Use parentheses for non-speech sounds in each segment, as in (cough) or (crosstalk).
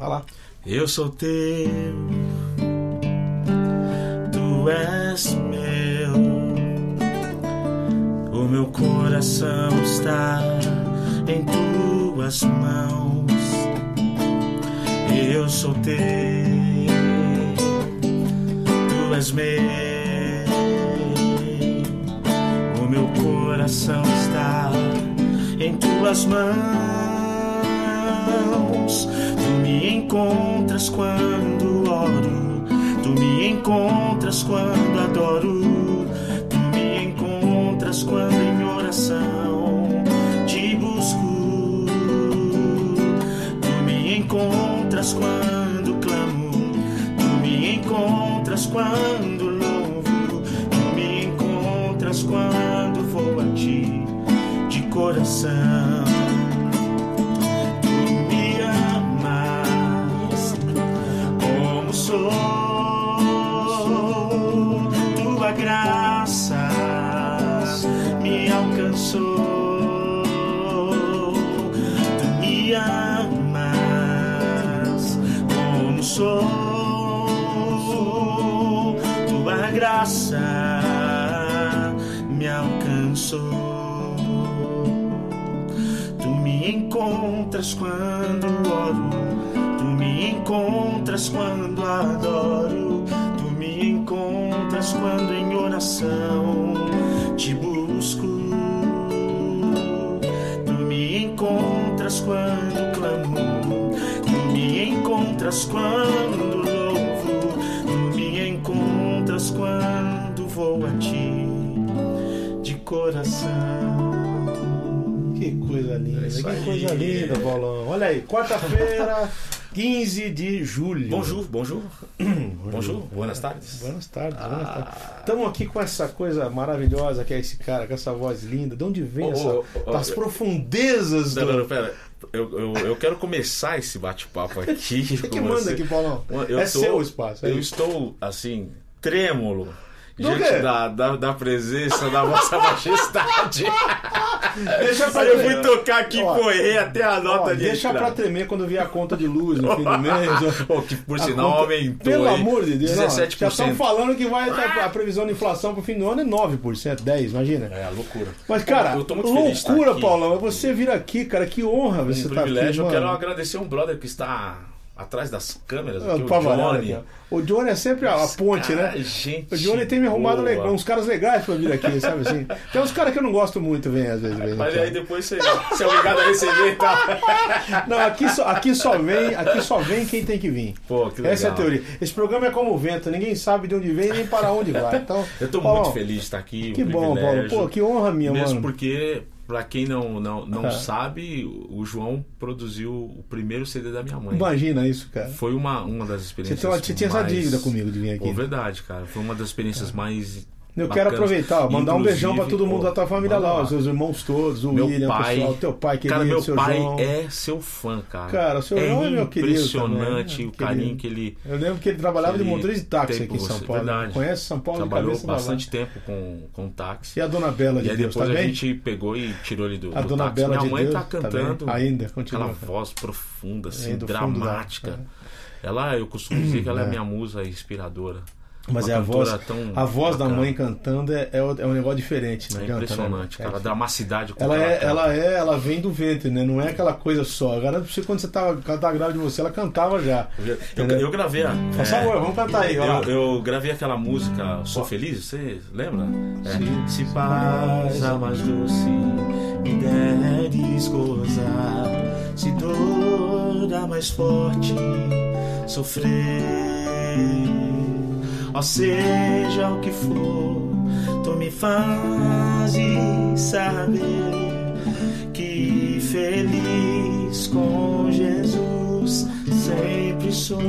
Vai lá. Eu sou teu, tu és meu, o meu coração está em tuas mãos. Eu sou teu, tu és meu, o meu coração está em tuas mãos. Tu me encontras quando oro, tu me encontras quando adoro, tu me encontras quando em oração te busco. Tu me encontras quando clamo, tu me encontras quando louvo, tu me encontras quando vou a ti de coração. Encontras quando oro, tu me encontras quando adoro, tu me encontras quando em oração te busco. Tu me encontras quando clamo, tu me encontras quando isso que aí. coisa linda, Paulão. Olha aí, quarta-feira, (laughs) 15 de julho. Bonjour, bonjour. Bonjour, buenas tardes. Buenas tardes, buenas Ah. tardes. Estamos aqui com essa coisa maravilhosa que é esse cara, com essa voz linda. De onde vem Oh, essa. oh, oh, das profundezas Não, do. não, não, pera. Eu, eu, eu quero começar esse bate-papo (laughs) aqui. O que, manda você. aqui, Paulão? Eu é tô- seu espaço. é Eu isso. estou, assim, trêmulo. Diante da, da, da presença da vossa majestade. (laughs) Deixa pra eu tremer. fui tocar aqui e Ó, correr até a nota Ó, de deixa pra entrada. tremer quando vier a conta de luz no fim do (laughs) mês. Pô, que por sinal conta- aumentou. Pelo hein? amor de Deus, não, 17%. já estão falando que vai a previsão de inflação pro fim do ano é 9%, 10%, imagina. É, loucura. Mas, cara, estar loucura. Paulão. É você vir aqui, cara. Que honra você tá aqui. privilégio. eu quero agradecer um brother que está atrás das câmeras, Ah, aqui, o Johnny. ó. O Johnny é sempre a, a ponte, Cara, né? gente O Johnny tem me arrumado legal, uns caras legais pra vir aqui, sabe assim? Tem uns caras que eu não gosto muito, vem às vezes. Vem, Mas aqui. aí depois você, você é obrigado a receber e tal. (laughs) Não, aqui só, aqui só vem, aqui só vem quem tem que vir. Pô, que legal. Essa é a teoria. Esse programa é como o vento, ninguém sabe de onde vem nem para onde vai. Então, Eu tô Paulão, muito feliz de estar aqui. Que um bom, Paulo. Pô, que honra minha, Mesmo mano. porque, pra quem não, não, não Ah. sabe, o João produziu o primeiro CD da minha mãe. Imagina isso, cara. Foi uma, uma das experiências. você tinha essa mais- dívida comigo de vir aqui. Pô, verdade, cara. Foi uma das experiências mais. Eu quero aproveitar, mandar um beijão pra todo Inclusive, mundo pô, da tua família manda lá, os seus irmãos todos, o Meu William, o pai. pessoal, teu pai querido, Cara, meu seu pai João. é seu fã, cara. Cara, o seu João é meu querido Impressionante também, o né? carinho que ele Eu lembro que ele trabalhava de motorista de táxi aqui em São Paulo. verdade. Conhece São Paulo trabalhou de cabeça bastante tempo com, com táxi. lá. E a dona Bela de E aí Deus, depois tá a bem? gente pegou e tirou ele do, A do dona táxi. Bela Minha de mãe Deus tá tá cantando Ainda, continua. aquela voz profunda, assim, fundo da- dramática. Ela, eu costumo dizer que ela é, É. minha musa inspiradora. Mas Uma é a voz, tão a voz da mãe cantando é, é, é um negócio diferente, não É adianta, impressionante, né? cara. A dramaticidade com Ela que é, canta. ela é, ela vem do ventre, né? Não é aquela coisa só. Eu pra você quando você tava, ela tava grávida de você, ela cantava já. Eu, Entendeu? eu gravei a. Por favor, vamos cantar aí, eu, eu gravei aquela música Sou Feliz, você lembra? É. Se paz a mais doce me deres gozar, se dor a mais forte sofrer, ó seja o que for, tu me fazes saber que feliz com Jesus sempre sou.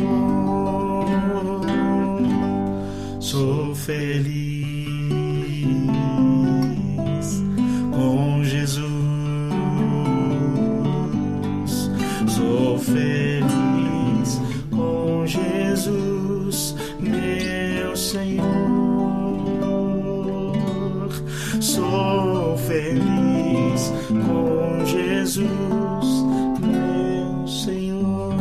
Sou feliz com Jesus. Sou feliz Jesus, meu Senhor.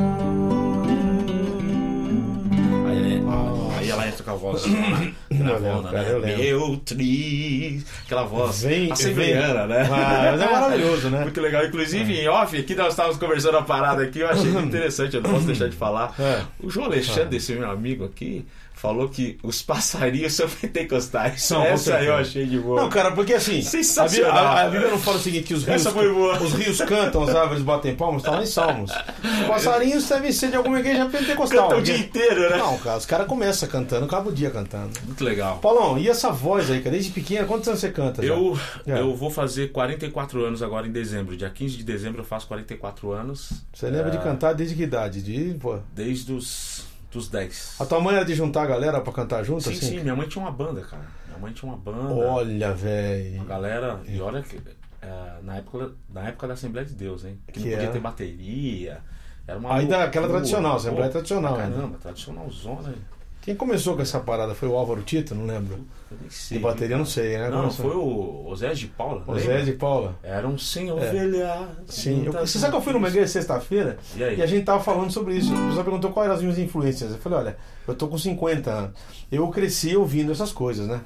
Aí, oh. aí ela entra com a voz (coughs) gravona, né? Eu meu tri. Aquela voz vem, né? Ah, mas é maravilhoso, né? Muito legal. Inclusive, é. em off, aqui nós estávamos conversando a parada aqui, eu achei (coughs) interessante, eu não posso deixar de falar. É. O João Alexandre, é. esse meu amigo aqui, falou que os passarinhos (laughs) são pentecostais. São, Essa eu achei de boa. Não, cara, porque assim, Sensacional. a, Bíblia não fala o seguinte, que os rios, os rios cantam, as árvores batem palmas, tá lá em Salmos. Os passarinhos devem ser de alguma igreja pentecostal. Canta o dia inteiro, né? Não, cara, os caras começam cantando, acaba o dia cantando. Muito legal. Paulão, e essa voz aí, cara? Desde pequena, quantos anos você canta? já? Eu, É. eu vou fazer 44 anos agora em dezembro. Dia 15 de dezembro eu faço 44 anos. Você lembra de É, cantar desde que idade? De, pô. Desde os dos 10. A tua mãe era de juntar a galera pra cantar junto, Sim, assim? sim, minha mãe tinha uma banda, cara. Minha mãe tinha uma banda. Olha, Uma velho. galera, e olha que é, na, época, na época da Assembleia de Deus, hein? Que, Que não podia é? ter bateria. Era uma Ainda aquela loucura. tradicional, Assembleia tradicional, né? Caramba, tradicional zona. Quem começou com essa parada? Foi o Álvaro Tito? Não lembro. Eu nem De sei. bateria, não sei, né? Não, Começou. foi o Osés de Paula. O lembra? Zé de Paula. Eram sem É. ovelhas. Sim. Eu, você sabe que eu fui numa igreja sexta-feira E aí? e a gente tava falando sobre isso. O pessoal perguntou quais eram as minhas influências. Eu falei, olha, eu tô com 50 anos. Eu cresci ouvindo essas coisas, né?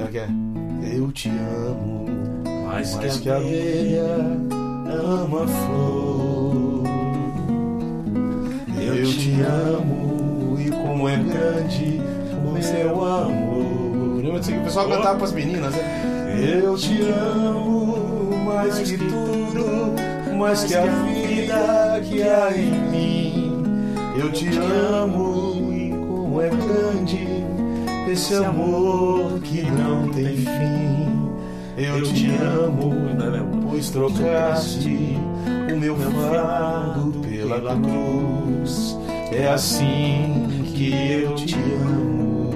É o que é? Eu te amo. Mais, Mais que a abelha ama a flor. Eu te amo e como é grande o meu amor. O pessoal cantava pras meninas, né? Eu te amo mais que tudo, mais que a vida que há em mim. Eu te amo e como é grande esse amor que não tem fim. Eu te amo, pois trocaste o meu fardo pela cruz. É assim que eu te amo,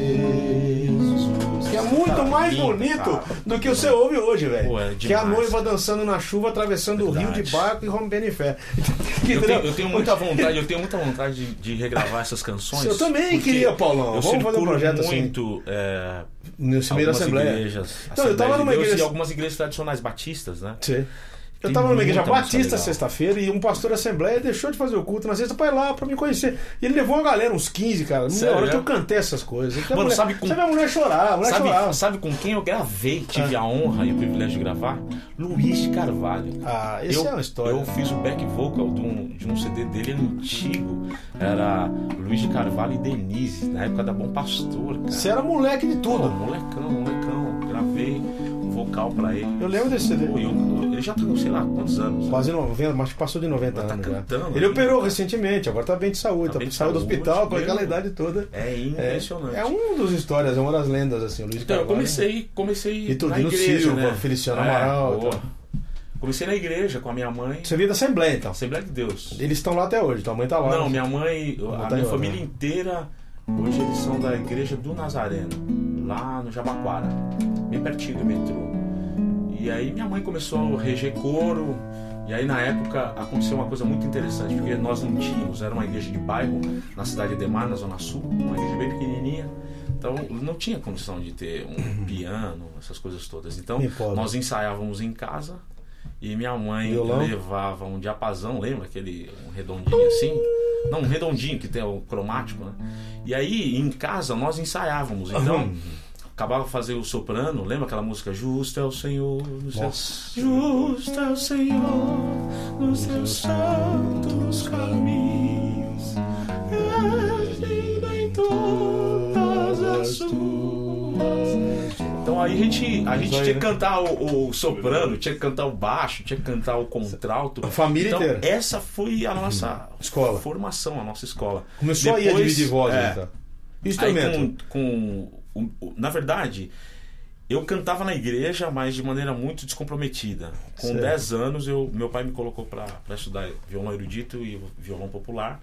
Jesus. Que é muito mais lindo, bonito cara. do que você ouve hoje, velho. É que é a noiva dançando na chuva, atravessando o rio Verdade. de barco e rompendo em fé. (laughs) Eu tenho, eu tenho muita (laughs) vontade, eu tenho muita vontade de, de regravar essas canções. Eu também queria, Paulão. Eu Vamos fazer um projeto assim. muito é, meio da algumas Assembleia. igrejas. Então, eu tava Assembleia de numa igreja- E algumas igrejas tradicionais batistas, né? Sim. Eu Tem tava numa igreja batista sexta-feira e um pastor da Assembleia deixou de fazer o culto na sexta pra ir lá pra me conhecer. E ele levou uma galera, uns 15, cara. Na Sério, hora que eu cantei essas coisas. Porque a Mano, mulher- sabe com- Você vê a mulher chorar, a mulher chorava. Sabe, sabe com quem eu gravei, tive a honra e o privilégio de gravar? Luiz Carvalho. Ah, esse eu, é uma história. Eu fiz o back vocal de um, de um CD dele antigo. Era Luiz Carvalho e Denise, na época da Bom Pastor, cara. Você era moleque de Pô, tudo. molecão, molecão. Gravei vocal pra ele. Eu lembro desse CD. Eu- ele já tá com sei lá quantos anos. Quase 90, mas passou de 90 Mas tá anos cantando Ele ainda. operou recentemente, agora tá bem de saúde. Tá Tá bem de saiu do saúde, hospital com aquela idade toda. É É, impressionante. é um dos histórias, é uma das lendas, assim, o Luiz Então, eu Carvalho. comecei, comecei E tudo, na e no igreja, Silva, né? Feliciano É, Amaral, tá. Comecei na igreja com a minha mãe. Você veio da Assembleia, então. Assembleia de Deus. Eles estão lá até hoje, tua mãe tá lá. Não, né? minha mãe, a Montanha minha família né? inteira, hoje eles são da igreja do Nazareno, lá no Jabaquara, bem pertinho do metrô. E aí minha mãe começou a reger coro, e aí na época aconteceu uma coisa muito interessante, porque nós não tínhamos, era uma igreja de bairro na cidade de Edemar, na Zona Sul, uma igreja bem pequenininha. Então não tinha condição de ter um piano, essas coisas todas. Então nós ensaiávamos em casa e minha mãe Violão? levava um diapasão, lembra aquele um redondinho assim? Não, um redondinho que tem o cromático, né? E aí em casa nós ensaiávamos. Então acabava de fazer o soprano, lembra aquela música Justo é o Senhor nos seus Nossa. Justo é o Senhor nos seus santos caminhos. Lindo em todas as suas. Então aí a gente, a gente tinha né? que cantar o, o soprano, tinha que cantar o baixo, tinha que cantar o contralto. A família então, inteira. Essa foi a nossa Escola. formação, a nossa escola. Começou aí a Depois, dividir voz, é, então. Aí Instrumento. com, com o- o- na verdade, eu cantava na igreja, mas de maneira muito descomprometida. Com Certo. 10 anos, eu, meu pai me colocou para estudar violão erudito e violão popular.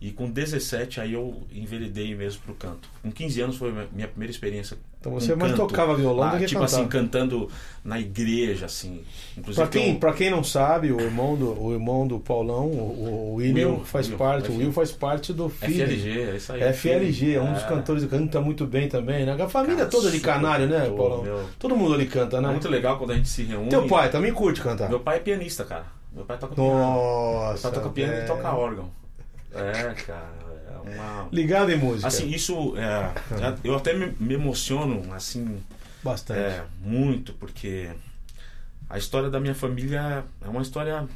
E com 17, aí eu enveredei mesmo pro canto. Com 15 anos foi a minha primeira experiência. Então você mais canto. tocava violão Ah, do que Tipo cantava. assim, cantando na igreja, assim. Pra quem, um- pra quem não sabe, o irmão do, o irmão do Paulão, o, o William, Will, faz Will, parte, o Will. Will faz parte do filho. FLG, é isso aí. FLG, é um dos É. cantores que canta muito bem também, né? A família Cara, toda de canário, né, Paulão? meu. Todo mundo ali canta, É né? muito legal quando a gente se reúne. Teu pai também curte cantar. Meu pai é pianista, cara. Meu pai toca piano. Meu Nossa. pai toca piano e toca órgão. É, cara. Uma... Ligado em música. Assim, isso. É, eu até me, me emociono, assim. Bastante. É, muito, porque a história da minha família é uma história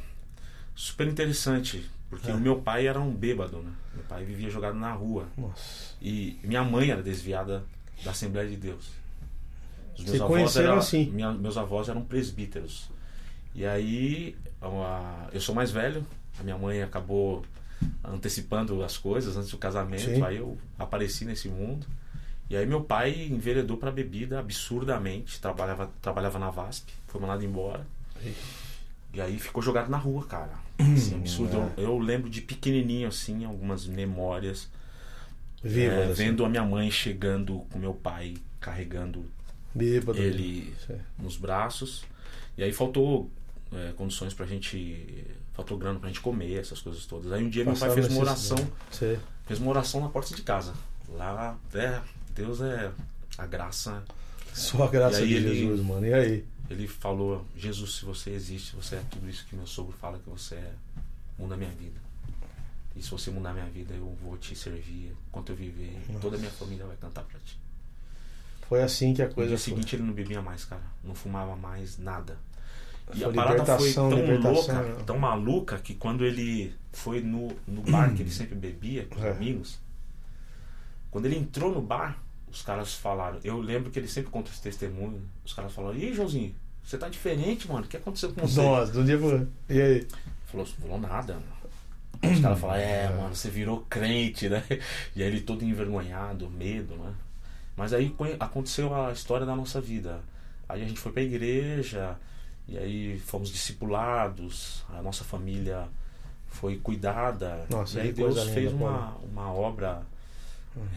super interessante. Porque É. o meu pai era um bêbado, né? Meu pai vivia jogado na rua. Nossa. E minha mãe era desviada da Assembleia de Deus. Os Se conheceram assim. minha- meus avós eram presbíteros. E aí, eu sou mais velho, a minha mãe acabou antecipando as coisas antes do casamento, Sim. aí eu apareci nesse mundo. E aí meu pai enveredou para bebida absurdamente, trabalhava, trabalhava na VASP, foi mandado embora. E aí ficou jogado na rua, cara. Assim, absurdo. Eu, eu lembro de pequenininho, assim, algumas memórias. Viva. É, assim. vendo a minha mãe chegando com meu pai, carregando Bêbado. ele nos braços. E aí faltou é, condições pra gente. Grana pra gente comer, essas coisas todas. Aí um dia meu pai Passava fez uma oração. Sei. Fez uma oração na porta de casa. Lá, é, Deus é a graça. Só a graça de ele- Jesus, mano. E aí? Ele falou: Jesus, se você existe, você é tudo isso que meu sogro fala que você é, muda a minha vida. E se você mudar a minha vida, eu vou te servir enquanto eu viver. E toda a minha família vai cantar pra ti. Foi assim que a No coisa dia foi. seguinte ele não bebia mais, cara. Não fumava mais nada. E Foi a parada foi tão louca, né? tão maluca, que quando ele foi no, no bar que ele sempre bebia com os É. amigos, quando ele entrou no bar, os caras falaram. Eu lembro que ele sempre conta esse testemunho. Os caras falaram: Ih, Joãozinho, você tá diferente, mano. O que aconteceu com você? Nossa, de um dia pro... E aí? Falou, falou nada. Aí Os caras falaram, é, mano, você virou crente, né? (laughs) E aí ele todo envergonhado, medo, né? Mas aí aconteceu a história da nossa vida. Aí a gente foi pra igreja, e aí fomos discipulados, a nossa família foi cuidada. Nossa, e aí Deus linda, fez uma, uma obra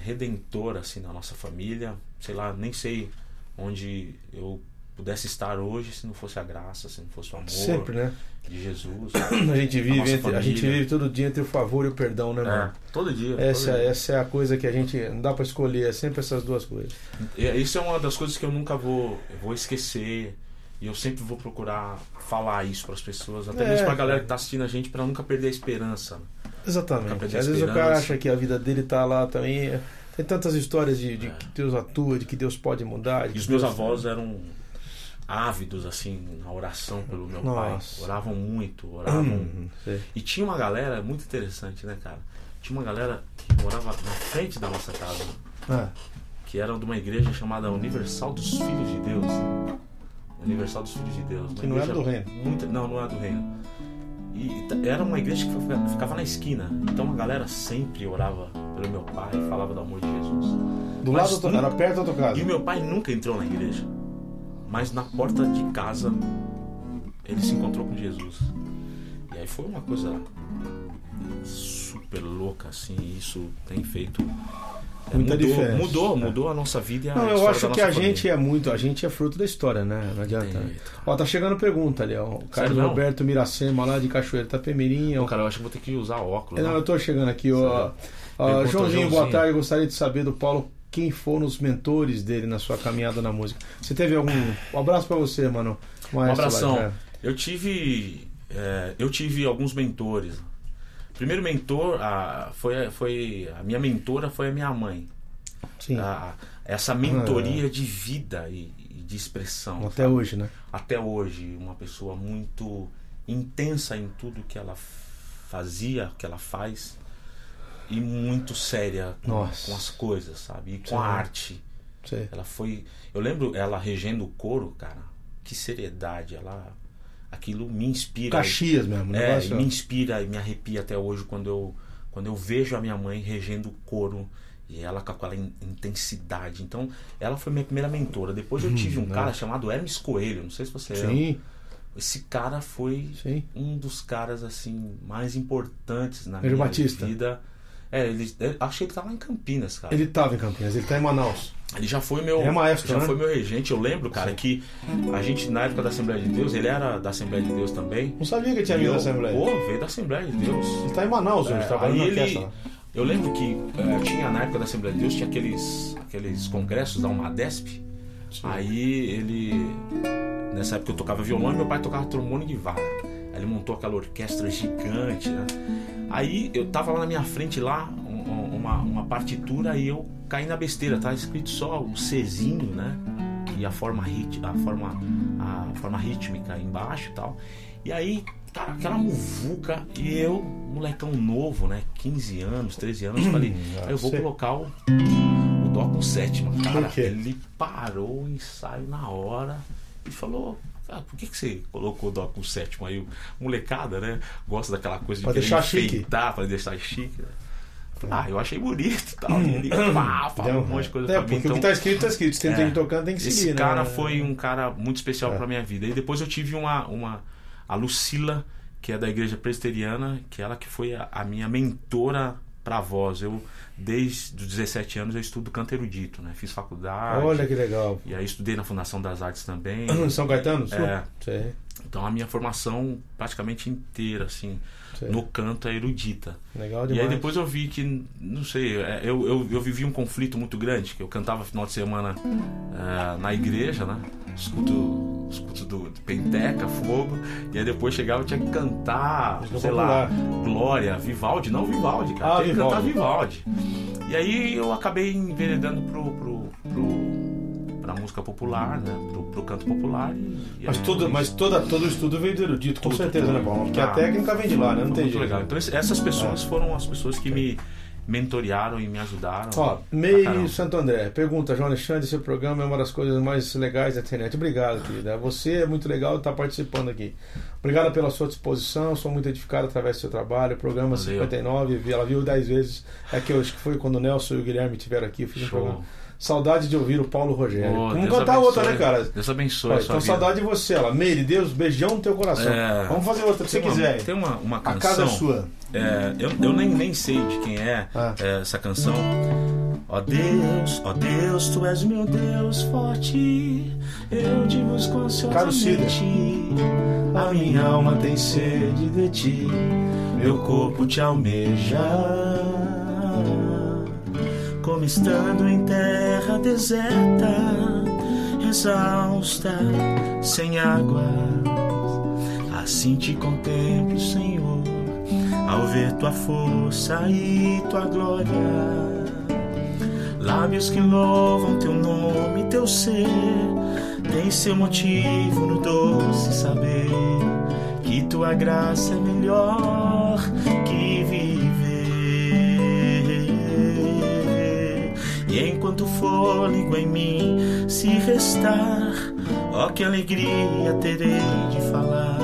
redentora assim na nossa família. Sei lá, nem sei onde eu pudesse estar hoje se não fosse a graça, se não fosse o amor Sempre, né? de Jesus. (clears throat) A gente vive, entre- a gente vive todo dia entre o favor e o perdão, né, É, mano? todo dia. Essa, todo dia. essa é a coisa que a gente não dá pra escolher, é sempre essas duas coisas. Isso é uma das coisas que eu nunca vou, vou esquecer. E eu sempre vou procurar falar isso para as pessoas, até É, mesmo pra cara. galera que tá assistindo a gente, para nunca perder a esperança. Exatamente. Nunca perder Às a vezes o cara acha que a vida dele tá lá também. Tem tantas histórias de, de É. que Deus atua, de que Deus pode mudar. E os meus Deus- avós eram ávidos, assim, na oração pelo meu Nossa. pai. Oravam muito, oravam. Hum, sei. E tinha uma galera muito interessante, né, cara? Tinha uma galera que morava na frente da nossa casa, Ah, que era de uma igreja chamada Universal dos Filhos de Deus. Universal dos Filhos de Deus. Que não era do reino. muito- não, não era do reino. E era uma igreja que fica- ficava na esquina. Então a galera sempre orava pelo meu pai, falava do amor de Jesus. do Mas lado, do- era perto da tua casa. E o meu pai nunca entrou na igreja. Mas na porta de casa ele se encontrou com Jesus. E aí foi uma coisa super louca, assim. Isso tem feito. É, Muita mudou, diferença. Mudou, É. mudou a nossa vida e a Não, eu acho que a nossa gente família. é muito, a gente é fruto da história, né? Não adianta. Ó, tá chegando pergunta ali, ó. O Carlos Sério? Roberto Miracema, lá de Cachoeira Tapemirim. ó. Ô, cara, eu acho que vou ter que usar óculos. É, Não, né? eu tô chegando aqui, ó. Joãozinho, boa tarde. Gostaria de saber do Paulo quem foram os mentores dele na sua caminhada na música. Você teve algum. Um abraço pra você, mano. Um abração. lá, Eu tive, é, eu tive alguns mentores. Primeiro mentor, a, foi, foi a minha mentora foi a minha mãe. Sim. A- essa mentoria de vida e, e de expressão. Até sabe? hoje, né? Até hoje, uma pessoa muito intensa em tudo que ela fazia, que ela faz e muito séria com, com as coisas, sabe? E com Sim. a arte. Sei. Ela foi. Eu lembro ela regendo o coro, cara. Que seriedade. Ela. Aquilo me inspira. Caxias mesmo, É, negócio. e me inspira e me arrepia até hoje quando eu, quando eu vejo a minha mãe regendo o coro e ela com aquela in- intensidade. Então, ela foi minha primeira mentora. Depois eu tive um né? cara chamado Hermes Coelho, não sei se você. Sim, Esse cara foi sim. um dos caras assim mais importantes na Hermes minha Batista. vida. É, ele, eu acho que ele lá em Campinas, cara. Ele tava em Campinas, ele tá em Manaus. Ele já foi meu, é maestro, já né? foi meu regente. Eu lembro, cara, Sim. que a gente na época da Assembleia de Deus, ele era da Assembleia de Deus também. Não sabia que tinha vindo da Assembleia. Pô, veio da Assembleia de Deus. Ele tá em Manaus hoje, É, trabalhando na ele-. Eu lembro que eh, tinha na época da Assembleia de Deus tinha aqueles aqueles congressos da Umadesp. Aí ele nessa época eu tocava violão e meu pai tocava trombone de vara. Ele montou aquela orquestra gigante, né? Aí eu tava lá na minha frente lá, um- uma, uma partitura, e eu caí na besteira, tava escrito só o Czinho, né? E a forma, rit, a forma, a forma rítmica embaixo e tal. E aí, cara, aquela muvuca, e eu, molecão novo, né? 15 anos, 13 anos, falei, ah, eu vou sei. colocar o, o Dó com sétima, cara. Ele parou o ensaio na hora e falou. Ah, por que, que você colocou o Dó com sétima aí? Molecada, né? Gosta daquela coisa de Pra querer deixar chique. enfeitar, pra deixar chique. né? Ah, eu achei bonito e tal. E ele pá, falou um monte de coisa é, pra mim. porque Então, o que tá escrito, tá escrito. Se tem É. que tocando, tem que seguir, esse né? cara foi um cara muito especial É. pra minha vida. E depois eu tive uma, uma a Lucila, que é da igreja presbiteriana, que ela que foi a, a minha mentora pra voz. Eu desde os 17 anos eu estudo canto erudito, né? Fiz faculdade. Olha que legal. E aí estudei na Fundação das Artes também. (clears throat) São Caetano? É. Sei, Então a minha formação praticamente inteira assim, no canto é erudita. Legal E demais. aí depois eu vi que, não sei, é, eu, eu, eu vivi um conflito muito grande, que eu cantava final de semana é, na igreja, né? Escuto, escuto do, do Penteca, Fogo, e aí depois chegava eu tinha que cantar, sei lá. Glória, Vivaldi, não Vivaldi, cara, Ah, tinha que cantar Vivaldi. E aí eu acabei enveredando pro, música popular, né? Pro, pro canto popular e... e Mas, tudo, mas toda, todo o estudo veio do erudito, com certeza, tudo. né, Paulo? Porque Ah, a técnica vem de lá, né? Não tem muito jeito. legal. Então essas pessoas foram as pessoas que me mentorearam e me ajudaram. Ó, Meire. Santo André, pergunta, João Alexandre, seu programa é uma das coisas mais legais da internet. Obrigado, querida. Você é muito legal estar participando aqui. Obrigado pela sua disposição, sou muito edificado através do seu trabalho. Programa Valeu. 59, vi- ela viu 10 vezes. É que eu acho que foi quando o Nelson e o Guilherme estiveram aqui, eu fiz um Show. programa. Saudade de ouvir o Paulo Rogério. Pô, Vamos Deus cantar abençoe. outra, né, cara? Deus abençoe Ó, a então, saudade de você, ela. Meire, Deus, beijão no teu coração. É. Vamos fazer outra que você quiser. Tem uma, uma A canção. casa é sua. é, eu, eu nem, nem sei de quem é, Ah. é, essa canção. Ó Deus, ó Deus, tu és meu Deus forte. Eu te busco ansiosamente. A minha alma tem sede de ti, meu corpo te almeja. Como estando em terra deserta, exausta, sem água. Assim te contemplo, Senhor, ao ver tua força e tua glória. Lábios que louvam teu nome, teu ser, tem seu motivo no doce saber que tua graça é melhor que viver. E enquanto fôlego em mim se restar, ó que alegria terei de falar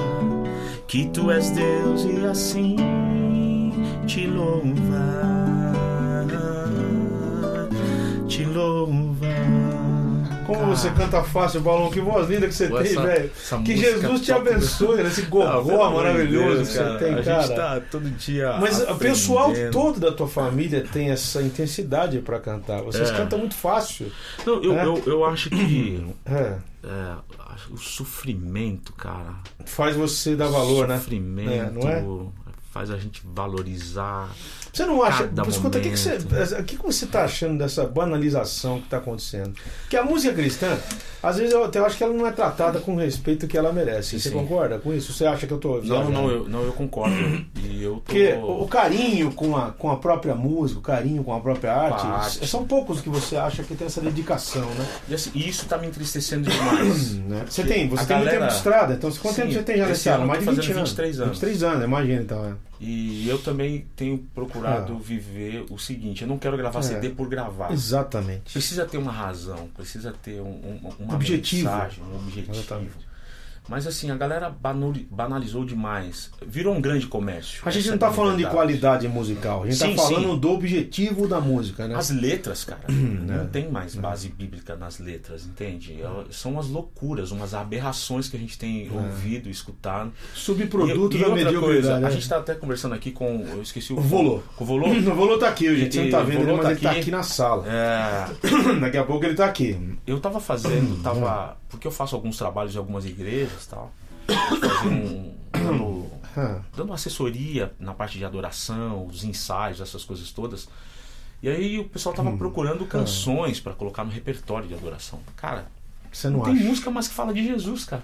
que tu és Deus e assim te louvar, te louvar. Como você canta fácil, Balão. Que voz linda que você Pô, tem, velho. Que Jesus te toca- abençoe nesse pelo gogó de maravilhoso Deus, que você tem, a cara. gente tá todo dia. Mas o pessoal todo da tua família tem essa intensidade pra cantar. Vocês É. cantam muito fácil. Não, eu, É. eu, eu acho que (clears throat) É. é, o sofrimento, cara. Faz você dar valor, né? Sofrimento É, é? faz a gente valorizar. Você não acha. Cada Escuta, o que, que, você, que que você tá achando dessa banalização que tá acontecendo? Que a música cristã, às vezes eu, até acho que ela não é tratada com o respeito que ela merece. Sim, você sim. concorda com isso? Você acha que eu tô. Não, não, eu, não, eu concordo. E eu tô. Porque o carinho com a, com a própria música, o carinho com a própria arte, a arte. são poucos que você acha que tem essa dedicação, né? E assim, isso tá me entristecendo demais. (clears throat) Né? Você tem, você tem muito galera- tempo de estrada, então quanto Sim, tempo você tem já esse nesse ano Mais de tô 20 fazendo anos. 23 anos. 23 anos, imagina então. É. E eu também tenho procurado Ah. viver o seguinte: eu não quero gravar É. CD por gravar. Exatamente. Precisa ter uma razão, precisa ter um, um- uma Objetivo. mensagem, um objetivo. Exatamente. Mas assim, a galera banali- banalizou demais. Virou um grande comércio. A gente não é tá falando de qualidade musical, a gente Sim, tá falando sim. do objetivo da música, né? As letras, cara, (clears throat) É. não tem mais base bíblica nas letras, entende? Elas São umas loucuras, umas aberrações que a gente tem ouvido, escutado. Subproduto E- e da mediocridade. coisa, né? a gente tá até conversando aqui com. Eu esqueci o. O Volô. Com o Volô? (laughs) O Volô tá aqui, gente. Você não tá vendo ele, mas tá ele tá aqui. aqui na sala. É, (clears throat) Daqui a pouco ele tá aqui. eu tava fazendo, tava. Porque eu faço alguns trabalhos em algumas igrejas e tal. Um- dando, Ah, (coughs) dando assessoria na parte de adoração, os ensaios, essas coisas todas. E aí o pessoal tava procurando canções pra colocar no repertório de adoração. Cara, Você não, não tem música mais que fala de Jesus, cara.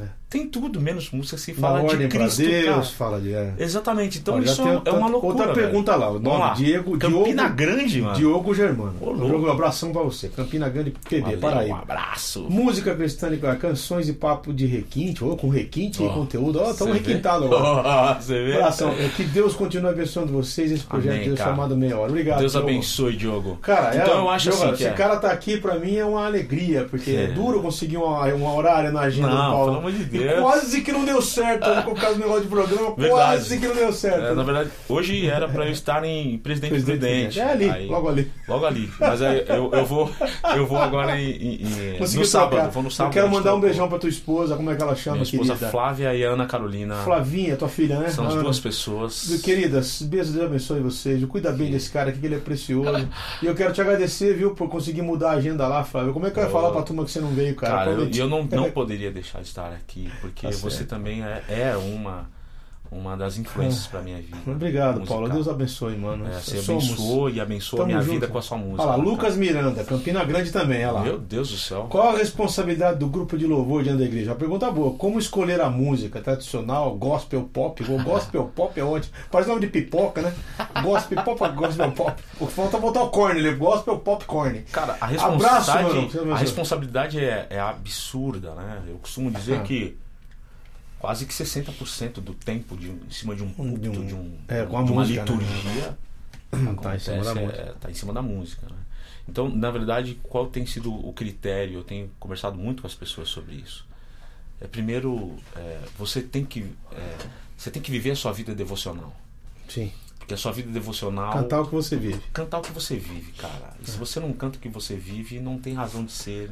É. Tem tudo, menos música se Na fala de ordem pra Cristo, Deus, cara. fala de. É. Exatamente. Então já isso é, é uma loucura. Outra velho. pergunta lá, o nome lá. Diego Campina Diogo, Grande, mano. Diogo Germano. Ô, louco. Um abração pra você. Campina Grande, PB, Valeu, Paraíba. Um abraço. Música cristã, canções e papo de requinte, ou com requinte e Ó, conteúdo. Ó, estamos Você vê? requintados (laughs) agora. Você vê? Abração. É Que Deus continue abençoando vocês esse projeto Amém, de Deus cara. chamado Meia Hora. Obrigado. Deus Diogo. abençoe, Diogo. Cara, então é, eu acho Diogo, assim esse é. cara tá aqui pra mim é uma alegria, porque é, É. duro conseguir uma, uma horária na agenda do Paulo. Amor de Deus. quase que não deu certo por causa do negócio de programa, Verdade. quase que não deu certo. É, na verdade, hoje era pra eu estar em Presidente Presidente Prudente. É ali, Aí- logo ali. Logo ali. Mas aí eu, eu vou eu vou agora em, em- no sábado. trocar. Vou no sábado. Eu quero mandar um beijão pra tua esposa, como é que ela chama, Minha esposa querida? Flávia e Ana Carolina. Flavinha, tua filha, né? São as Ana. duas pessoas. Queridas, Deus abençoe vocês. Cuida bem desse cara aqui, que ele é precioso. E eu quero te agradecer, viu, por conseguir mudar a agenda lá, Flávio. Como é que eu ia falar pra turma que você não veio, cara? Cara, eu, e eu não, não (laughs) poderia deixar de estar aqui, porque Tá você certo. também é, é uma, uma das influências pra minha vida. (laughs) Obrigado, musical. Paulo. Deus abençoe, mano. É, você Somos- abençoou e abençoou a minha junto. vida com a sua música. Olha lá. Lucas Miranda, Campina Grande também, olha lá. Meu Deus do céu. Qual a responsabilidade do grupo de louvor diante da igreja? Uma pergunta boa. Como escolher a música tradicional, gospel pop? O gospel pop é ótimo. Parece nome de pipoca, né? Gospel pop, (laughs) gospel pop. Falta botar o corn ali. Gospel pop corn. Cara, a Abraço, responsabilidade. Você a responsabilidade é, é absurda, né? Eu costumo dizer Ah. que quase que 60% do tempo de, em cima de um De culto, um- de, um, é, de uma música, né? liturgia, Tá em cima da acontece, música. é, tá em cima da música, né? Então, na verdade, qual tem sido o critério? Eu tenho conversado muito com as pessoas sobre isso. É, primeiro, é, você tem que é, você tem que viver a sua vida devocional, Sim. porque a sua vida devocional Cantar o que você vive. cantar o que você vive, cara. E se você não canta o que você vive, não tem razão de ser.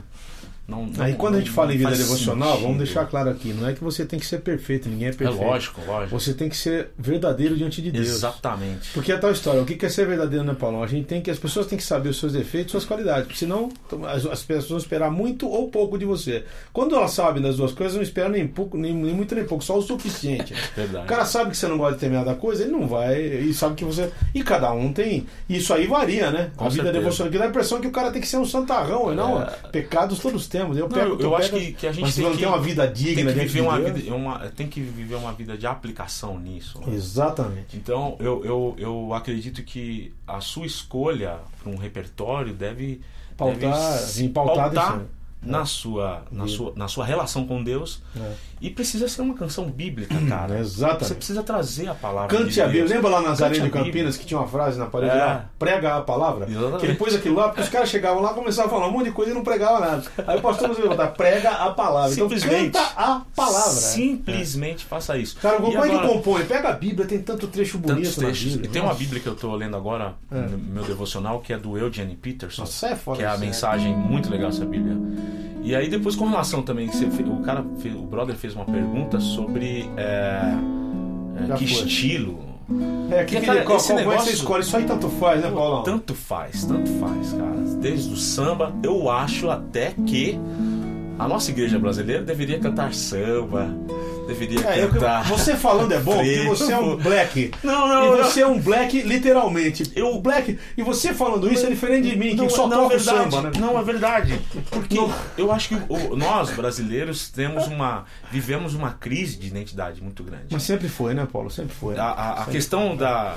Não, não- Aí quando a gente não- fala em não vida devocional, vamos sentido. deixar claro aqui, não é que você tem que ser perfeito, ninguém é É perfeito. lógico, lógico. Você tem que ser verdadeiro diante de Deus. Exatamente. Porque é tal história, o que é ser verdadeiro, né, Paulo? A gente tem que, as pessoas têm que saber os seus defeitos suas qualidades, porque senão as, as pessoas vão esperar muito ou pouco de você. Quando elas sabem das duas coisas, não esperam nem pouco, nem, nem muito nem pouco, só o suficiente. (laughs) Verdade. O cara sabe que você não gosta de determinada coisa, ele não vai, e sabe que você. E cada um tem. Isso aí varia, né? Com a vida certeza. devocional, que dá a impressão que o cara tem que ser um santarrão, e não. É. Pecados todos temos. Eu, Não, pego, eu, tu eu acho que, que a gente tem não que, tem uma vida tem digna que diante viver de uma Deus. vida, uma, tem que viver uma vida de aplicação nisso. né? Exatamente. Então, eu, eu, eu acredito que a sua escolha para um repertório deve, Pautar, deve em pautar cima. Na, sua, na, sua, na sua relação com Deus É. e precisa ser uma canção bíblica, cara. Exatamente. Você precisa trazer a palavra Cante de a. Bíblia. Lembra lá nas Cante arenas a de Campinas que tinha uma frase na parede É. lá? Prega a palavra? Exatamente. Que ele pôs aquilo lá, porque os caras chegavam lá, começavam a falar um monte de coisa e não pregavam nada. Aí o pastor nos levantar, prega a palavra. Então Simplesmente. canta a palavra. Simplesmente faça isso. Cara, E como é que agora- compõe? Pega a Bíblia, tem tanto trecho bonito Tantos na trechos. Bíblia. Tem uma. Bíblia que eu estou lendo agora, É. no meu devocional, que é do Eugene Peterson. Nossa, é foda que é a né? mensagem muito legal essa Bíblia. E aí depois com relação também, que você o cara, fez- o brother fez uma pergunta sobre é, é, que foi. estilo. É, que, que, cara, qual, esse qual, negócio- você escolhe? Isso aí tanto faz, né, Paulão? Tanto faz, tanto faz, cara. Desde o samba, eu acho até que a nossa igreja brasileira deveria cantar samba, deveria É, eu- cantar. você falando é bom, porque você é um black. Não, não, e não. você é um black, literalmente. Eu- black. E você falando isso é diferente de mim, Não, que só não, toca é verdade, samba, né? Não, é verdade. Porque Não. eu acho que o- nós, brasileiros, temos uma. vivemos uma crise de identidade muito grande. Mas sempre foi, né, Paulo? Sempre foi. A, a- a Sempre. questão da.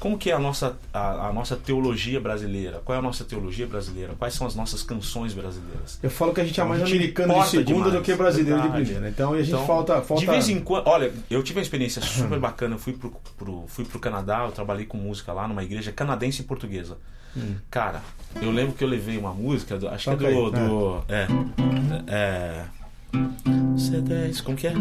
Como que é a nossa, a, a nossa teologia brasileira? Qual é a nossa teologia brasileira? Quais são as nossas canções brasileiras? Eu falo que a gente é mais A gente americano de segunda demais, do que brasileiro verdade. de primeira. Então a gente Então, falta, falta. De vez em quando. Olha, eu tive uma experiência (clears throat) super bacana. Eu fui pro, pro, fui pro Canadá, eu trabalhei com música lá numa igreja canadense e portuguesa. Cara, eu lembro que eu levei uma música, do- acho que é Hum. Toca do. aí, do é. É. C10, como que é?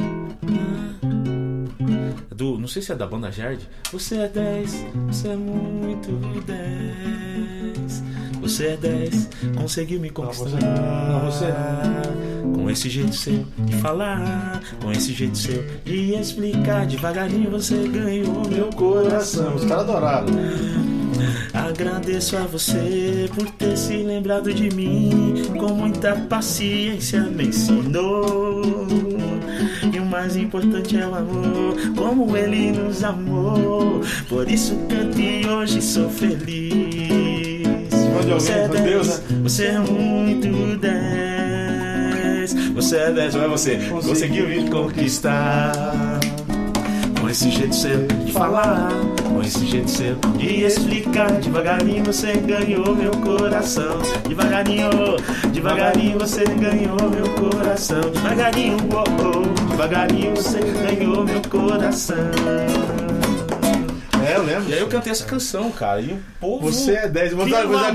Do, não sei se é da banda Gerd. Você é 10, você é muito 10. Você é 10, conseguiu me conquistar. você não, não, você Com esse jeito seu de falar, com esse jeito seu de explicar, devagarinho você ganhou meu coração. Os caras adoraram. Agradeço a você por ter se lembrado de mim, com muita paciência me ensinou. O mais importante é o amor, como ele nos amou. Por isso canto e hoje sou feliz. Você é meu Deus, 10, você é muito 10. 10, você é 10, não é você. Conseguiu me conquistar. Com esse jeito seu de falar, com esse jeito seu de explicar. Devagarinho você ganhou meu coração. Devagarinho, devagarinho você ganhou meu coração. Devagarinho, oh, oh, devagarinho você ganhou meu coração. É, eu lembro. E aí eu cantei essa canção, cara. E o povo. Você é 10. Você Pelo a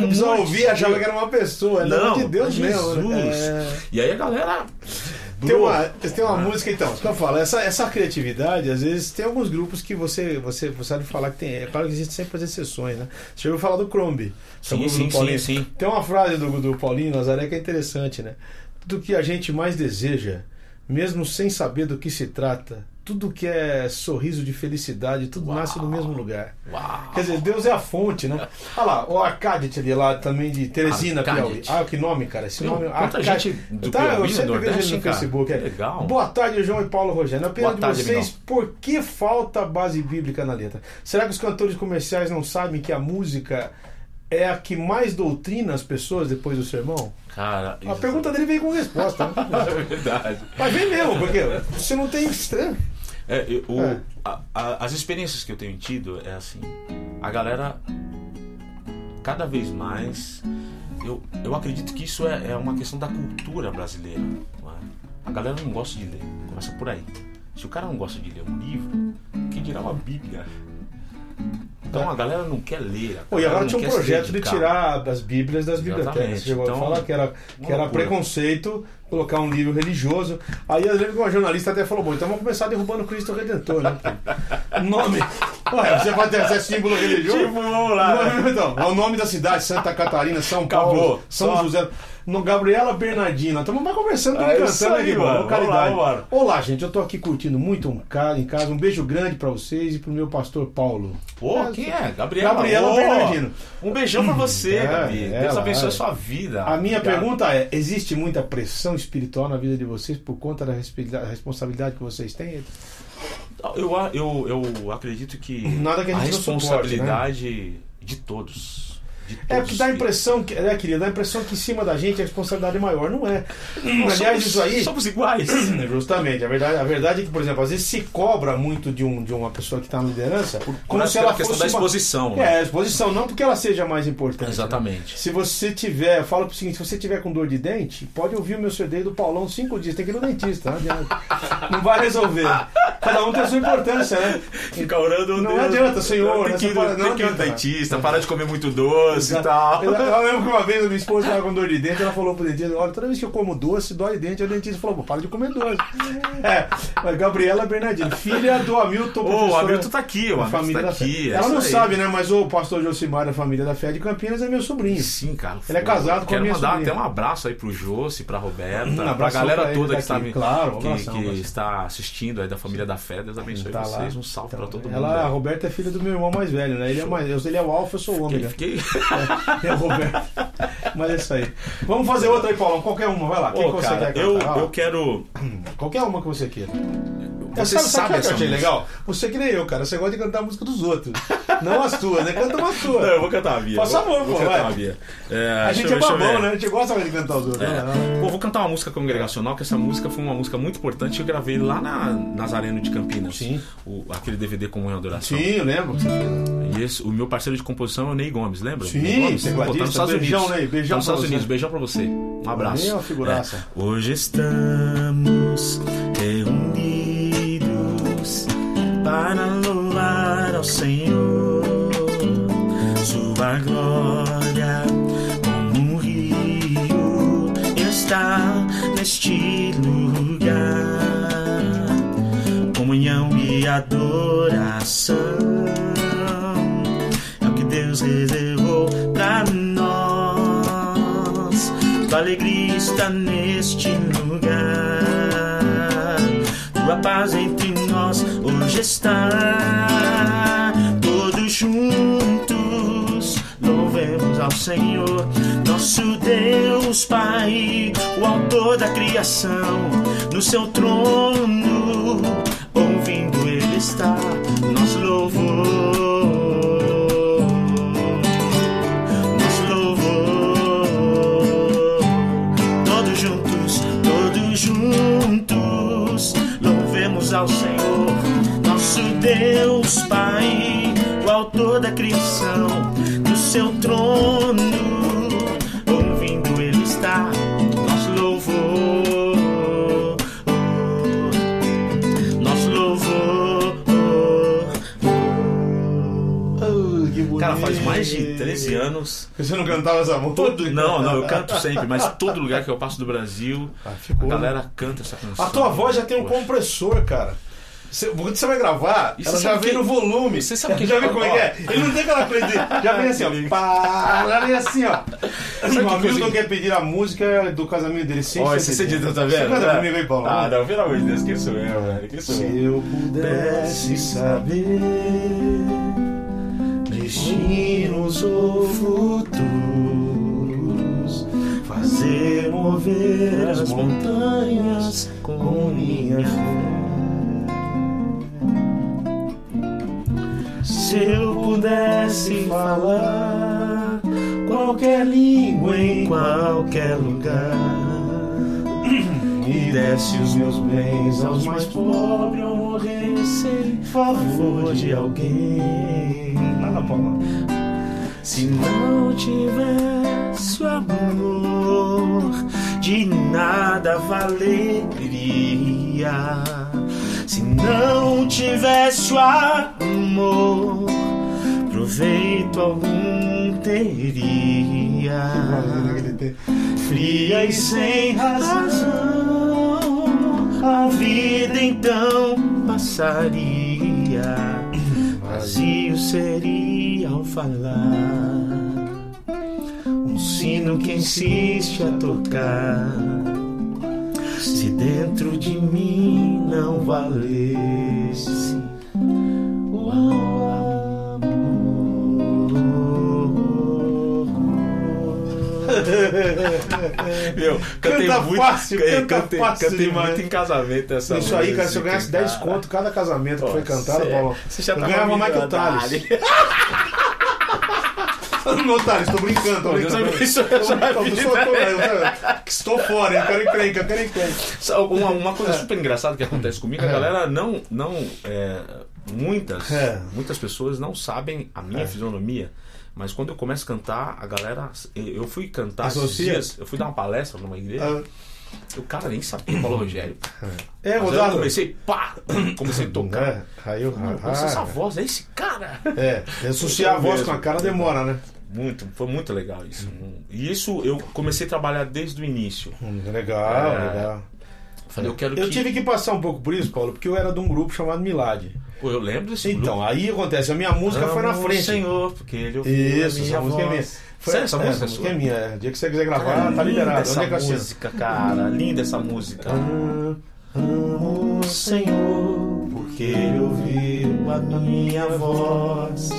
e achava que era uma pessoa. É Não, de Deus Jesus. mesmo. É. E aí a galera. Tem uma, tem Ah. uma música, então, que eu falo, essa, essa criatividade, às vezes tem alguns grupos que você, você, você sabe falar que tem. É claro que existe sempre as exceções, né? Você ouviu falar do Crombie? Sim, sim, do sim, sim. Tem uma frase do, do Paulinho Nazaré que é interessante, né? Tudo que a gente mais deseja, mesmo sem saber do que se trata, tudo que é sorriso de felicidade, tudo Uau. nasce no mesmo lugar. Uau! Quer dizer, Deus é a fonte, né? Olha lá, o Arcadit ali lá também de Teresina, Arcadit. Piauí. Ah, que nome, cara. Esse Meu, nome quanta Arcadit. gente do tá, Piauí, eu sempre vejo Nordeste, ele no cara. Facebook. É. Legal. Boa tarde, João e Paulo Rogério. Na opinião Boa de tarde, vocês, amigão. por que falta base bíblica na letra? Será que os cantores comerciais não sabem que a música é a que mais doutrina as pessoas depois do sermão? Cara. A pergunta dele veio com resposta. Né? (laughs) É verdade. Mas vem mesmo, porque você não tem. É, o- É. a- a- as experiências que eu tenho tido é assim, a galera cada vez mais, eu, eu acredito que isso é, é uma questão da cultura brasileira. é? A galera não gosta de ler, começa por aí. Se o cara não gosta de ler um livro, que dirá uma Bíblia? Então a galera não quer ler. a Pô, e agora tinha um projeto de tirar as Bíblias das bibliotecas. Exatamente. Chegou a Então, falar que era, que era preconceito colocar um livro religioso. Aí eu lembro que uma jornalista até falou: bom, então vamos começar derrubando Cristo Redentor, né? O (laughs) nome. Ué, você pode ter é símbolo religioso? Tipo, vamos lá. Não, Então, é o nome da cidade, Santa Catarina, São Acabou. Paulo, São Só. José. No Gabriela Bernardina. Estamos mais conversando do que É cantando aí, aqui, mano. mano. Localidade. Vamos lá, vamos lá. Olá, gente. Eu tô aqui curtindo muito um cara em casa. Um beijo grande pra vocês e pro meu pastor Paulo. Pô, quem é? Gabriela. Gabriela Ô, Bernardino. Um beijão pra você, É, Gabi. é, Deus abençoe é. a sua vida. A minha Obrigado. pergunta é: existe muita pressão espiritual na vida de vocês por conta da responsabilidade que vocês têm? Eu, eu, eu acredito que, Nada que a gente não suporte, responsabilidade de todos. É porque dá a impressão que, é, querida, dá a impressão que em cima da gente a responsabilidade é maior. Não é. Aliás, somos- isso aí. Somos iguais. (clears throat) Justamente, a verdade, a verdade é que, por exemplo, às vezes se cobra muito de, um, de uma pessoa que está na liderança como Por se ela a questão fosse da uma- exposição. né? É, a exposição, não porque ela seja mais importante. né? Exatamente. Se você tiver, eu falo pro seguinte, se você tiver com dor de dente, pode ouvir o meu CD do Paulão cinco dias, tem que ir no dentista, não adianta. Não vai resolver. Cada um tem a sua importância, né? Fica orando. Não adianta, Senhor, Tem né? que ir, tem que ir no dentista, parar de comer muito doce e tal. Eu, (laughs) eu lembro que uma vez a minha esposa estava com dor de dente, ela falou pro dentista, olha, toda vez que eu como doce, dói dente. O dentista falou, pô, para de comer doce. (laughs) É, mas Gabriela Bernardino, filha do Hamilton, Ô, o Hamilton tá aqui, o Hamilton família tá aqui. é Ela não aí. sabe, né? Mas o pastor Josimar da família da fé de Campinas é meu sobrinho. Sim, cara. Ele é casado com a Quero minha mandar sobrinha. até um abraço aí pro Josi, pra Roberta, Um pra galera toda tá que está aqui. Claro, que, abração, que está assistindo aí da família da fé. Deus abençoe Tá lá. vocês. Um salve Então, pra todo mundo. ela, a. Roberta é filha do meu irmão mais velho, né? Ele é, mais, ele é o alfa, eu sou o ômega. Fiquei, É, é o Roberto. Mas é isso aí. Vamos fazer outra aí, Paulão. Qualquer uma, vai lá. Quem que você cara, quer eu, cantar? Eu quero. Qualquer uma que você queira. Você sabe, sabe sabe o que essa eu achei música? legal? Você que nem eu, cara. Você gosta de cantar a música dos outros. (laughs) Não as tuas, né? Canta uma sua. Não, eu vou cantar a Bia. Faz Vou- favor, vou pô, cantar vai. a Bia. É, a gente eu é babão, né? A gente gosta de cantar os outros. É. né? Pô, vou cantar uma música congregacional, que essa música foi uma música muito importante que eu gravei lá na Nazareno de Campinas. Sim. O, aquele DVD Comunhão e Adoração. Sim, eu lembro. E esse, o meu parceiro de composição é o Ney Gomes, lembra? Sim, Ney Gomes? Pô, tá nos Estados Beijão, Unidos. Ney, beijão tá nos Estados você. Unidos, beijão pra você. Um abraço. Uma figuraça. É. Hoje estamos reunidos para louvar ao Senhor. Sua glória como um rio está neste lugar comunhão e adoração é o que Deus reservou pra nós. Tua alegria está neste lugar, tua paz entre está. Todos juntos louvemos ao Senhor, nosso Deus Pai, o Autor da criação, no seu trono, ouvindo Ele está, nosso louvor. ao Senhor nosso Deus Pai, o autor da criação, do seu trono, ouvindo ele está nosso louvor, nosso louvor. Cara, faz mais de 13 anos. Você não cantava essa música? Todo, não, não, eu canto sempre, mas todo lugar que eu passo do Brasil, ah, a né? galera canta essa canção. A tua voz já tem um Poxa. compressor, cara. Você, quando você vai gravar, E ela você já vem que- no volume. Você sabe que já vê como é que é? Ele não tem aquela coisa de. Já vem assim, ó. Pá, já vem assim, ó. que o Hamilton coisa- quer pedir a música do casamento dele sem Ó, esse CD. CD, tá Você vendo? canta comigo aí, Paulo? Ah, não, pelo amor de Deus, quem sou eu, velho? Quem sou Se eu? eu pudesse saber destinos ou futuros, fazer mover as montanhas com minha fé. Se eu pudesse falar qualquer língua em qualquer lugar (clears throat) e desse os meus bens aos mais pobres em favor de alguém. Se não tivesse o amor, de nada valeria. Se não tivesse o amor, proveito algum teria. Fria e sem razão, a vida então passaria. Vazio seria ao falar. Um sino que insiste a tocar. Se dentro de mim não valesse o amor. Meu, cantei Canta muito, fácil, é, canta cantei, fácil cantei demais. muito em casamento essa Isso aí, cara, se eu ganhasse 10 cara. conto cada casamento que foi cantado, é. Paulo, Você já eu tava ganhava mais que o. Thales. Thales, tô brincando, tô Pô, Deus brincando. tô- eu- Estou fora, eu quero encrenca, eu quero encrenca. Uma, uma coisa super engraçada que acontece comigo, a galera não. não é, muitas, É. muitas pessoas não sabem a minha fisionomia. Mas quando eu começo a cantar, a galera. Eu fui cantar esses dias, eu fui dar uma palestra numa igreja, Ah, o cara nem sabia Paulo Rogério. É, Mas eu comecei, pá! (clears throat) Comecei a tocar. É, aí eu. Nossa, essa ah, voz é esse cara! É, (laughs) associar a voz mesmo. com a cara demora, né? Muito, foi muito legal isso. E isso eu comecei a trabalhar desde o início. Hum, Legal, É. legal. Falei, eu quero Eu que. tive que passar um pouco por isso, Paulo, porque eu era de um grupo chamado Milad. Pô, eu lembro desse Então, aí acontece, a minha música foi na Amo frente. Senhor, porque ele ouviu Isso, a minha essa música é minha. voz. Foi, Sério, essa é, música é essa sua? é minha. é. O dia que você quiser gravar, Cara, tá liberado. essa Onde é que eu música, cara. Linda essa música. Ah, Amo o Senhor, porque Ele ouviu a minha voz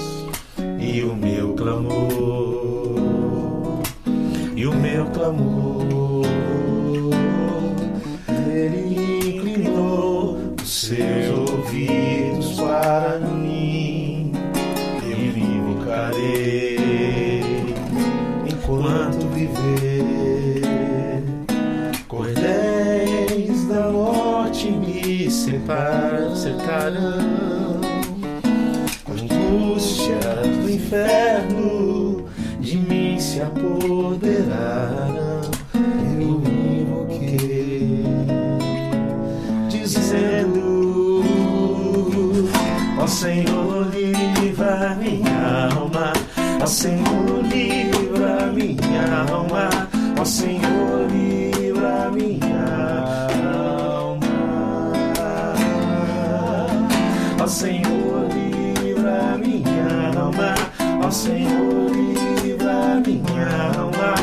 e o meu clamor. E o meu clamor. Ele inclinou os seus ouvidos para mim. Eu me invocarei enquanto viver. Cordéis da morte me separam. Inferno de mim se apoderaram. Eu me invoquei, dizendo: Ó Senhor, livra minha alma. Ó Senhor, livra minha alma. Ó Senhor, livra minha alma. Ó Senhor, livra minha alma. Ó Senhor, livra minha alma.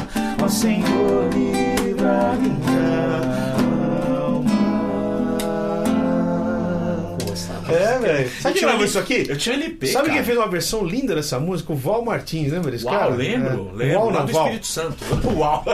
Ó Senhor, livra minha alma. É, velho. Sabe quem gravou isso aqui? Eu tinha LP. Sabe cara. quem fez uma versão linda dessa música? O Val Martins, lembra desse Uau, cara? lembro, É. lembro. Uau, não, do Val. Espírito Santo. (laughs) Uau.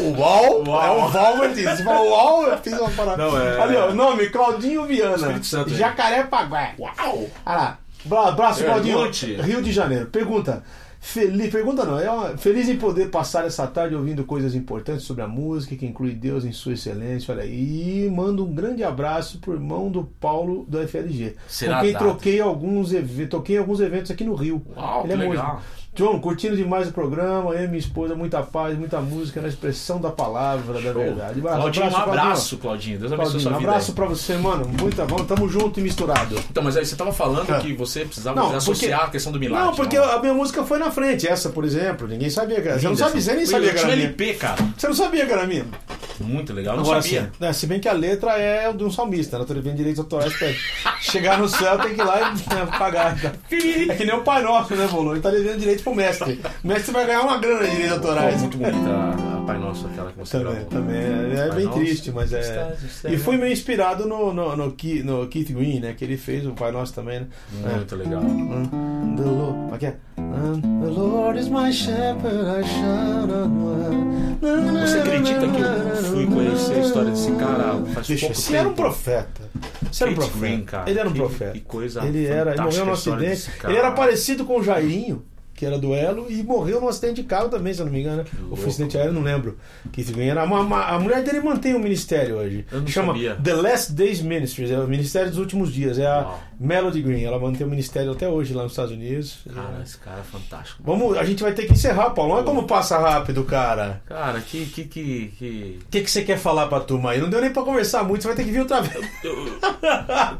O Val, Uau. é o Val Martins. Você fala Uau, eu fiz uma parada. Não, é- Ali, ó, o nome, Claudinho Viana. Espírito Santo, Jacarepaguá. Uau. Ah lá. Bra- Abraço, É, Claudinho. Rio de Janeiro. Pergunta. Feliz, pergunta não, é uma- feliz em poder passar essa tarde ouvindo coisas importantes sobre a música, que inclui Deus em sua excelência, olha aí. E mando um grande abraço pro irmão do Paulo do FLG, Será com quem troquei alguns toquei alguns eventos aqui no Rio. Uau, Ele é legal. músico. John, curtindo demais o programa, eu e minha esposa, muita paz, muita música na expressão da palavra da Show. verdade. Claudinho, um Claudinho. abraço, Claudinho. Deus abençoe Claudinho, sua um vida. abraço aí. pra você, mano. Muita bom, tamo junto e misturado. Então, mas aí você tava falando É. que você precisava Não, associar porque- a questão do milagre. Não, porque a minha música foi na frente, essa, por exemplo. Ninguém sabia que era. Você não essa- você nem Foi- sabia eu que era tinha minha. LP, cara. Você não sabia que era minha. Muito legal. Não Agora, sabia. assim, né, se bem que a letra é de um salmista, na televisão direitos autorais pede. Chegar no céu tem que ir lá e né, pagar. (laughs) É que nem o Pai Nosso, né, Bolo? Ele tá devendo direito pro mestre. O mestre vai ganhar uma grana de direitos autorais. muito bonita a, Pai Nosso, aquela que você Também, gravou. também. É, é bem Nosso, triste, mas é. no céu. E fui meio inspirado no, no, no, Keith, no Keith Green, né? Que ele fez o Pai Nosso também, né? Muito legal. Um, The Lord, é que é? The Lord is my shepherd, I shall not want. Você acredita que eu fui conhecer a história desse cara faz Deixa, pouco tempo? era um profeta. Esse era um profeta. Green, cara. Ele era um Que- profeta. que coisa Ele era, ele morreu história acidente. Ele era parecido com o Jairinho, que era duelo, e morreu num acidente de carro também, se eu não me engano. né? Ou foi acidente aéreo, não lembro. Era uma, uma- a mulher dele mantém um ministério hoje. Eu Chama sabia. The Last Days Ministries, é o Ministério dos Últimos Dias. É a Uau. Melody Green. Ela mantém o ministério até hoje lá nos Estados Unidos. Cara, esse cara é fantástico. Vamos, a gente vai ter que encerrar, Paulo. Olha como passa rápido, cara. Cara, que. que, que, que... O que, que você quer falar pra turma aí? Não deu nem pra conversar muito, você vai ter que vir outra vez. Eu, eu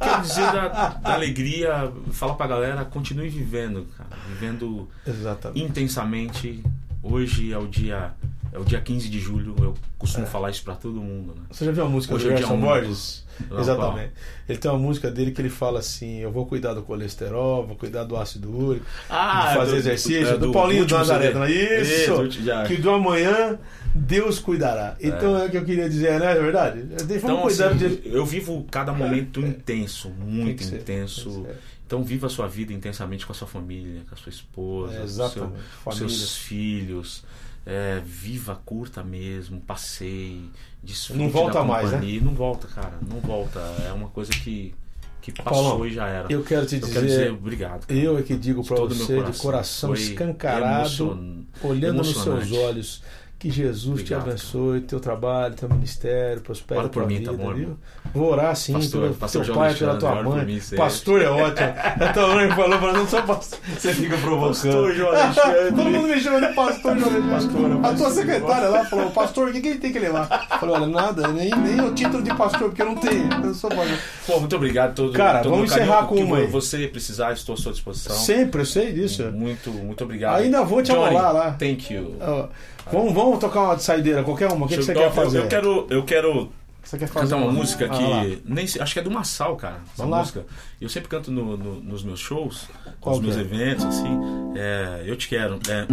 quero dizer da, da alegria, falar pra galera, continue vivendo, cara. Vivendo Exatamente. intensamente. Hoje é o dia. É o dia 15 de julho, eu costumo falar isso pra todo mundo, né? Você já viu a música Hoje do é Gerson um. Borges? Exatamente. Ele tem uma música dele que ele fala assim: Eu vou cuidar do colesterol, vou cuidar do ácido úrico, Ah, de fazer do- exercício, é, do, do Paulinho do Nazaré. É Isso! Isso, já. Que do amanhã Deus cuidará. Então é o que eu queria dizer, né? É verdade? Vamos Então, cuidar assim, de. eu vivo cada momento intenso, muito intenso. ser. Então viva a sua vida intensamente com a sua família, com a sua esposa, É, seu- com seus filhos. É, viva, curta mesmo, passeie, desfrute Não volta mais, né? Não volta, cara, não volta. É uma coisa que, que passou Paulão, e já era. Eu quero te Eu dizer. quero dizer obrigado. cara, Eu é que digo meu você, de coração Foi escancarado, emocion- olhando nos seus olhos, que Jesus te Obrigado, abençoe, teu trabalho, teu ministério, prospere Ora por mim, vida, tá bom, viu? Vou orar sim Pastor- pelo pastor teu João pai, pela tua mãe. mim pastor é ótimo. A tua mãe falou pra não sou pastor. Você fica provocando. Pastor João Alexandre. Todo mundo me chama de pastor João Alexandre. Pastora, a tua pastor. secretária lá falou, pastor, o que, que ele tem que levar? Eu falei, olha, nada, nem, nem o título de pastor, porque eu não tenho. Eu sou pastor. Pô, muito obrigado todo Cara, todo vamos encerrar com uma aí. você precisar, estou à sua disposição. Sempre, eu sei disso. Muito, muito obrigado. Ainda vou te Johnny, lá. Thank you. Ó, Vamos, vamos tocar uma de saideira, qualquer uma. O que, que você quer fazer? Eu quero, eu quero Você quer fazer cantar uma música Ah, lá. que nem sei- acho que é do Massal, cara. Essa Vamos lá. música. Eu sempre canto no- no- nos meus shows, Qual nos meus é? eventos, assim. É, eu te quero. É,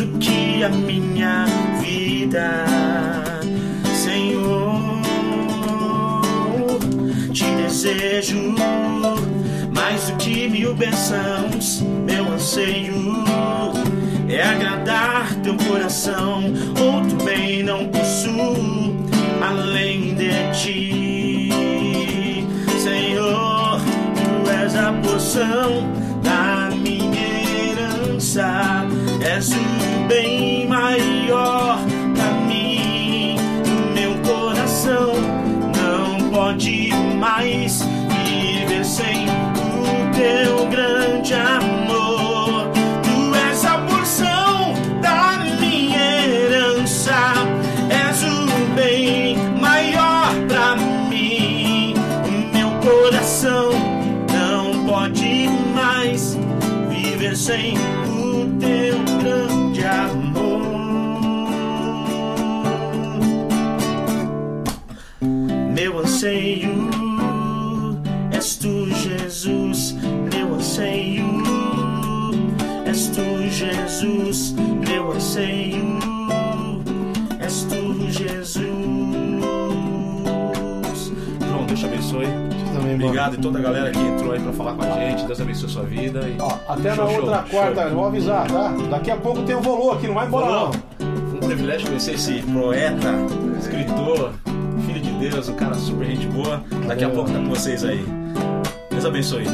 do que a minha vida, Senhor. Te desejo mais do que mil bênçãos. Meu anseio é agradar teu coração. Outro bem não possuo além de ti, Senhor. Tu és a porção grande amor. Tu és a porção da minha herança. És o bem maior pra mim. Meu coração não pode mais viver sem o teu grande amor. Meu anseio és tu, anseio és tu, Jesus. Meu anseio és tu, Jesus. João, Deus te abençoe. Também. Obrigado e toda a galera que entrou aí pra falar com a gente. Deus abençoe a sua vida. E... Ó, até Show, na show, outra show. quarta, vou avisar, tá? Daqui a pouco tem o Volô aqui, não vai embora não. foi um privilégio conhecer esse poeta, escritor, filho de Deus, um cara super gente boa. Daqui a pouco tá com vocês aí. Deus abençoe.